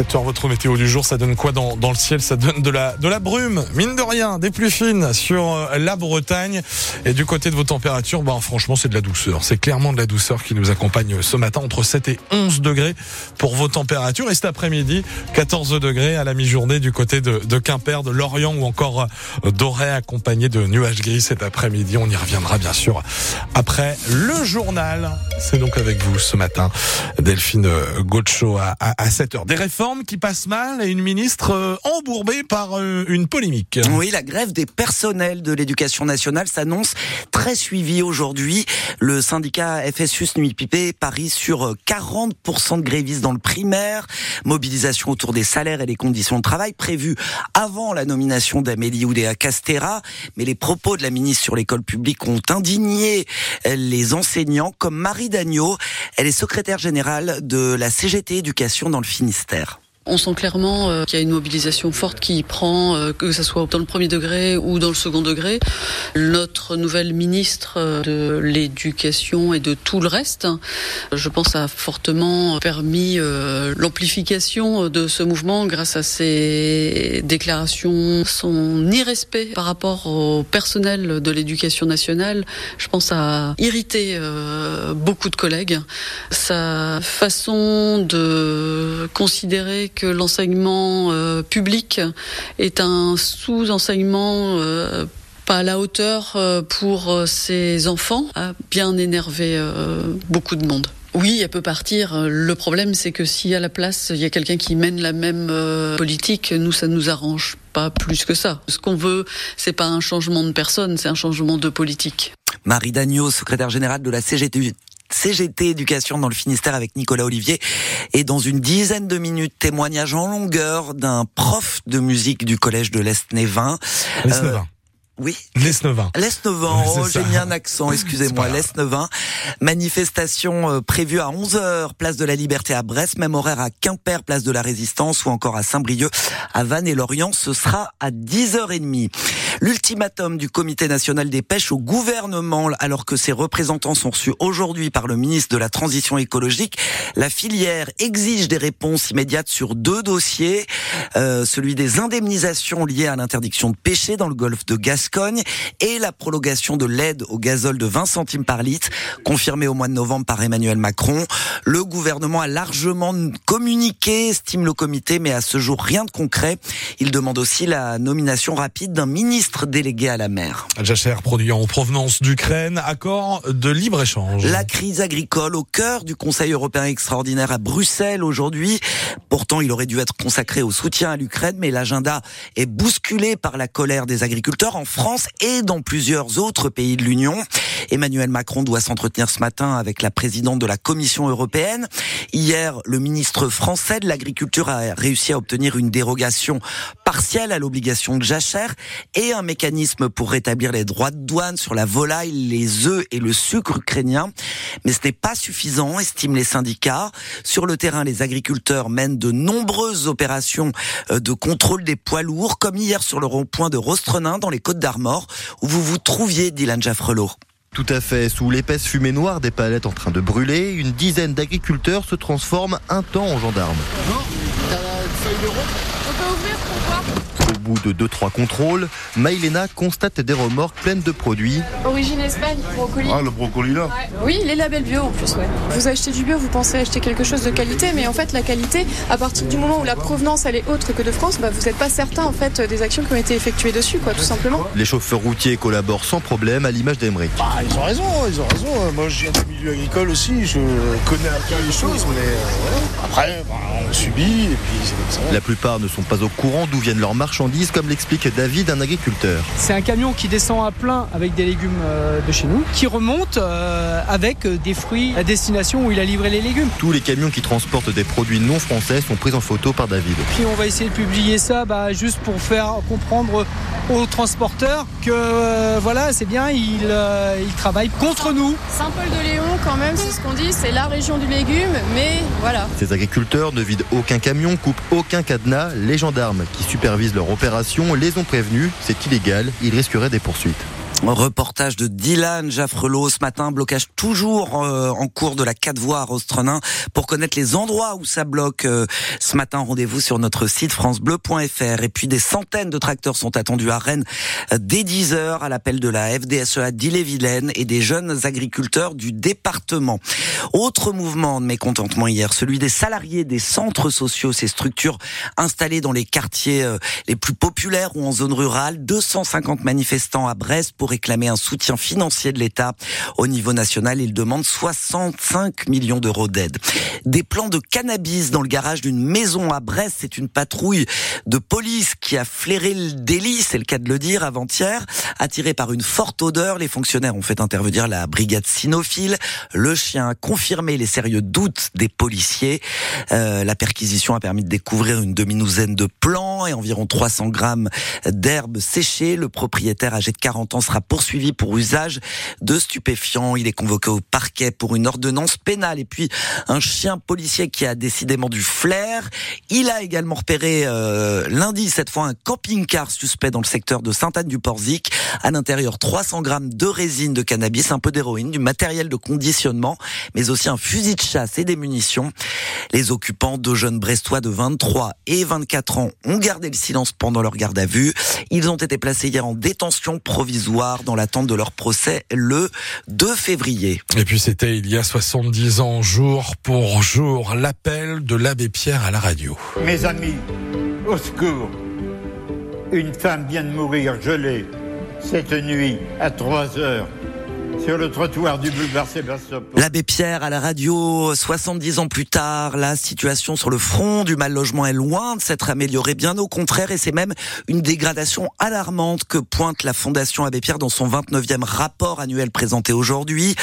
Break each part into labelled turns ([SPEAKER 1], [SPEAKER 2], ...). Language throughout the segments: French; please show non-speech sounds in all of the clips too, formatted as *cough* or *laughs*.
[SPEAKER 1] 7h, votre météo du jour, ça donne quoi dans, dans le ciel? Ça donne de la, de la brume, mine de rien, des plus fines sur euh, la Bretagne. Et du côté de vos températures, ben, franchement, c'est de la douceur. C'est clairement de la douceur qui nous accompagne ce matin, entre 7 et 11 degrés pour vos températures. Et cet après-midi, 14 degrés à la mi-journée du côté de, de Quimper, de Lorient ou encore euh, d'Auray, accompagné de nuages gris cet après-midi. On y reviendra bien sûr après le journal. C'est donc avec vous ce matin, Delphine Gaucho à, à, 7h. Des réformes qui passent mal et une ministre euh, embourbée par euh, une polémique.
[SPEAKER 2] Oui, la grève des personnels de l'éducation nationale s'annonce très suivie aujourd'hui. Le syndicat FSUS Nuit Pipé parie sur 40% de grévistes dans le primaire, mobilisation autour des salaires et des conditions de travail prévues avant la nomination d'Amélie Oudéa Castera. Mais les propos de la ministre sur l'école publique ont indigné les enseignants comme Marie Dagneau. Elle est secrétaire générale de la CGT Éducation dans le Finistère.
[SPEAKER 3] On sent clairement euh, qu'il y a une mobilisation forte qui prend, euh, que ce soit dans le premier degré ou dans le second degré. Notre nouvelle ministre euh, de l'Éducation et de tout le reste, je pense, a fortement permis l'amplification de ce mouvement grâce à ses déclarations, son irrespect par rapport au personnel de l'éducation nationale. Je pense a irrité beaucoup de collègues. Sa façon de considérer que l'enseignement euh, public est un sous-enseignement euh, pas à la hauteur euh, pour ses enfants a bien énervé beaucoup de monde. Oui, elle peut partir. Le problème, c'est que y a la place, il y a quelqu'un qui mène la même politique, nous, ça nous arrange pas plus que ça. Ce qu'on veut, c'est pas un changement de personne, c'est un changement de politique.
[SPEAKER 2] Marie Dagneau, secrétaire générale de la CGT CGT Éducation dans le Finistère avec Nicolas Olivier. Et dans une dizaine de minutes, témoignage en longueur d'un prof de musique du collège de l'Est-Névin.
[SPEAKER 1] Euh,
[SPEAKER 2] oui.
[SPEAKER 1] L'Esnevin.
[SPEAKER 2] L'Esnevin. Oh, j'ai mis un accent, *laughs* excusez-moi. L'Esnevin. Manifestation euh, prévue à 11h, place de la Liberté à Brest, même horaire à Quimper, place de la Résistance, ou encore à Saint-Brieuc, à Vannes et Lorient. Ce sera à 10h30. L'ultimatum du Comité national des pêches au gouvernement, alors que ses représentants sont reçus aujourd'hui par le ministre de la Transition écologique. La filière exige des réponses immédiates sur deux dossiers. Euh, celui des indemnisations liées à l'interdiction de pêcher dans le golfe de Gascogne et la prolongation de l'aide au gazole de 20 centimes par litre, confirmée au mois de novembre par Emmanuel Macron. Le gouvernement a largement communiqué, estime le comité, mais à ce jour rien de concret. Il demande aussi la nomination rapide d'un ministre délégué à la mer.
[SPEAKER 1] Jachère produit en provenance d'Ukraine, accord de libre-échange.
[SPEAKER 2] La crise agricole au cœur du Conseil européen extraordinaire à Bruxelles aujourd'hui. Pourtant, il aurait dû être consacré au soutien à l'Ukraine, mais l'agenda est bousculé par la colère des agriculteurs en France et dans plusieurs autres pays de l'Union. Emmanuel Macron doit s'entretenir ce matin avec la présidente de la Commission européenne. Hier, le ministre français de l'Agriculture a réussi à obtenir une dérogation partielle à l'obligation de jachère et un mécanisme pour rétablir les droits de douane sur la volaille, les œufs et le sucre ukrainien. Mais ce n'est pas suffisant, estiment les syndicats. Sur le terrain, les agriculteurs mènent de nombreuses opérations euh, de contrôle des poids lourds, comme hier sur le rond-point de Rostrenin dans les Côtes d'Armor, où vous vous trouviez, Dylan Jaffrelot.
[SPEAKER 4] Tout à fait. Sous l'épaisse fumée noire des palettes en train de brûler, une dizaine d'agriculteurs se transforment un temps en gendarmes.
[SPEAKER 5] On peut ouvrir
[SPEAKER 4] au bout de 2-3 contrôles, Maïlena constate des remorques pleines de produits.
[SPEAKER 5] Origine Espagne, brocoli.
[SPEAKER 6] Ah, le brocoli là
[SPEAKER 5] Oui, les labels bio en plus, ouais. Vous achetez du bio, vous pensez acheter quelque chose de qualité, mais en fait, la qualité, à partir du moment où la provenance, elle est autre que de France, bah, vous n'êtes pas certain, en fait, des actions qui ont été effectuées dessus, quoi, tout simplement.
[SPEAKER 4] Les chauffeurs routiers collaborent sans problème à l'image d'Emeric.
[SPEAKER 6] Bah, ils ont raison, ils ont raison. Moi, je viens du milieu agricole aussi, je connais un peu les choses, mais euh, après, bah, on subit, et puis c'est comme ça.
[SPEAKER 4] La plupart ne sont pas au courant d'où viennent leurs marchandises, comme l'explique David, un agriculteur.
[SPEAKER 7] C'est un camion qui descend à plein avec des légumes euh, de chez nous, qui remonte euh, avec des fruits à destination où il a livré les légumes.
[SPEAKER 4] Tous les camions qui transportent des produits non français sont pris en photo par David.
[SPEAKER 7] Puis on va essayer de publier ça bah, juste pour faire comprendre aux transporteurs que voilà, c'est bien, ils, ils travaillent contre nous.
[SPEAKER 5] Saint-Paul-de-Léon, quand même, c'est ce qu'on dit, c'est la région du légume, mais voilà.
[SPEAKER 4] Ces agriculteurs ne vident aucun camion, coupent aucun cadenas. Les gendarmes qui supervisent leur opération les ont prévenus, c'est illégal, ils risqueraient des poursuites.
[SPEAKER 2] Reportage de Dylan Jaffrelot ce matin, blocage toujours euh, en cours de la 4 voies à Rostrenin pour connaître les endroits où ça bloque. Euh, ce matin, rendez-vous sur notre site francebleu.fr. Et puis des centaines de tracteurs sont attendus à Rennes euh, dès 10 heures à l'appel de la FDSEA d'Ille-et-Vilaine et des jeunes agriculteurs du département. Autre mouvement de mécontentement hier, celui des salariés des centres sociaux, ces structures installées dans les quartiers les plus populaires ou en zone rurale. 250 manifestants à Brest pour réclamer un soutien financier de l'État. Au niveau national, il demande 65 millions d'euros d'aide. Des plans de cannabis dans le garage d'une maison à Brest. C'est une patrouille de police qui a flairé le délit, c'est le cas de le dire, avant-hier. Attiré par une forte odeur, les fonctionnaires ont fait intervenir la brigade cynophile. Le chien a confirmé les sérieux doutes des policiers. Euh, la perquisition a permis de découvrir une demi-douzaine de plants et environ 300 grammes d'herbes séchées. Le propriétaire âgé de 40 ans sera poursuivi pour usage de stupéfiants. Il est convoqué au parquet pour une ordonnance pénale. Et puis un chien policier qui a décidément du flair. Il a également repéré euh, lundi cette fois un camping-car suspect dans le secteur de Sainte-Anne-du-Porzic. À l'intérieur 300 grammes de résine de cannabis, un peu d'héroïne, du matériel de conditionnement, mais aussi un fusil de chasse et des munitions. Les occupants, deux jeunes brestois de 23 et 24 ans, ont gardé le silence pendant leur garde à vue. Ils ont été placés hier en détention provisoire dans l'attente de leur procès le 2 février.
[SPEAKER 1] Et puis c'était il y a 70 ans, jour pour jour, l'appel de l'abbé Pierre à la radio.
[SPEAKER 8] Mes amis, au secours. Une femme vient de mourir gelée cette nuit à 3 heures sur le trottoir du.
[SPEAKER 2] L'abbé Pierre à la radio, 70 ans plus tard, la situation sur le front du mal logement est loin de s'être améliorée, bien au contraire, et c'est même une dégradation alarmante que pointe la Fondation Abbé Pierre dans son 29e rapport annuel présenté aujourd'hui.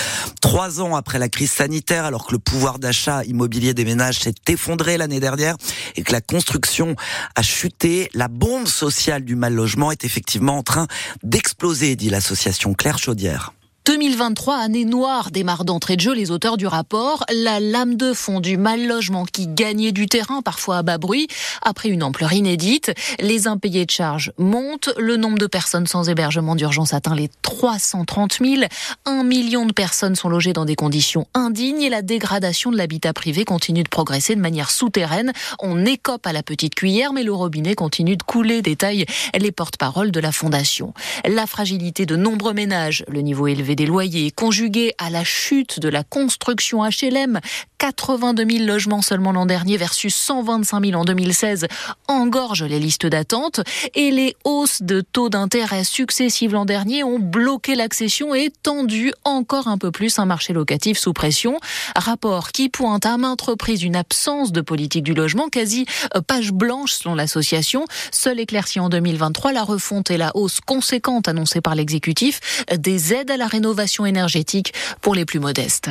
[SPEAKER 2] Trois ans après la crise sanitaire, alors que le pouvoir d'achat immobilier des ménages s'est effondré l'année dernière et que la construction a chuté, la bombe sociale du mal logement est effectivement en train d'exploser, dit l'association Claire Chaudière.
[SPEAKER 9] 2023, année noire, démarre d'entrée de jeu les auteurs du rapport. La lame de fond du mal logement qui gagnait du terrain, parfois à bas bruit, après une ampleur inédite. Les impayés de charges montent. Le nombre de personnes sans hébergement d'urgence atteint les 330 000. Un million de personnes sont logées dans des conditions indignes et la dégradation de l'habitat privé continue de progresser de manière souterraine. On écope à la petite cuillère, mais le robinet continue de couler, détaillent les porte-paroles de la Fondation. La fragilité de nombreux ménages, le niveau élevé des loyers, conjugués à la chute de la construction HLM, 82 000 logements seulement l'an dernier versus 125 000 en 2016, engorgent les listes d'attente et les hausses de taux d'intérêt successives l'an dernier ont bloqué l'accession et tendu encore un peu plus un marché locatif sous pression. Rapport qui pointe à maintes reprises une absence de politique du logement, quasi euh, page blanche selon l'association. Seul éclairci en 2023 la refonte et la hausse conséquente annoncée par l'exécutif des aides à la rénovation rénovation énergétique pour les plus modestes.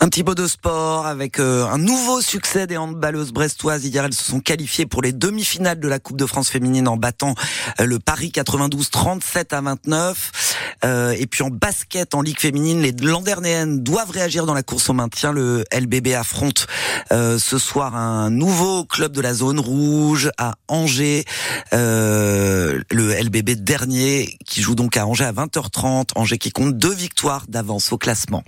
[SPEAKER 2] Un petit peu de sport avec euh, un nouveau succès des handballeuses brestoises. Hier, elles se sont qualifiées pour les demi-finales de la Coupe de France féminine en battant euh, le Paris 92 37 à 29. Euh, et puis en basket, en Ligue féminine, les Landernéennes doivent réagir dans la course au maintien. Le LBB affronte ce soir un nouveau club de la zone rouge à Angers. le LBB dernier qui joue donc à Angers à 20h30. Angers qui compte deux victoires d'avance au classement.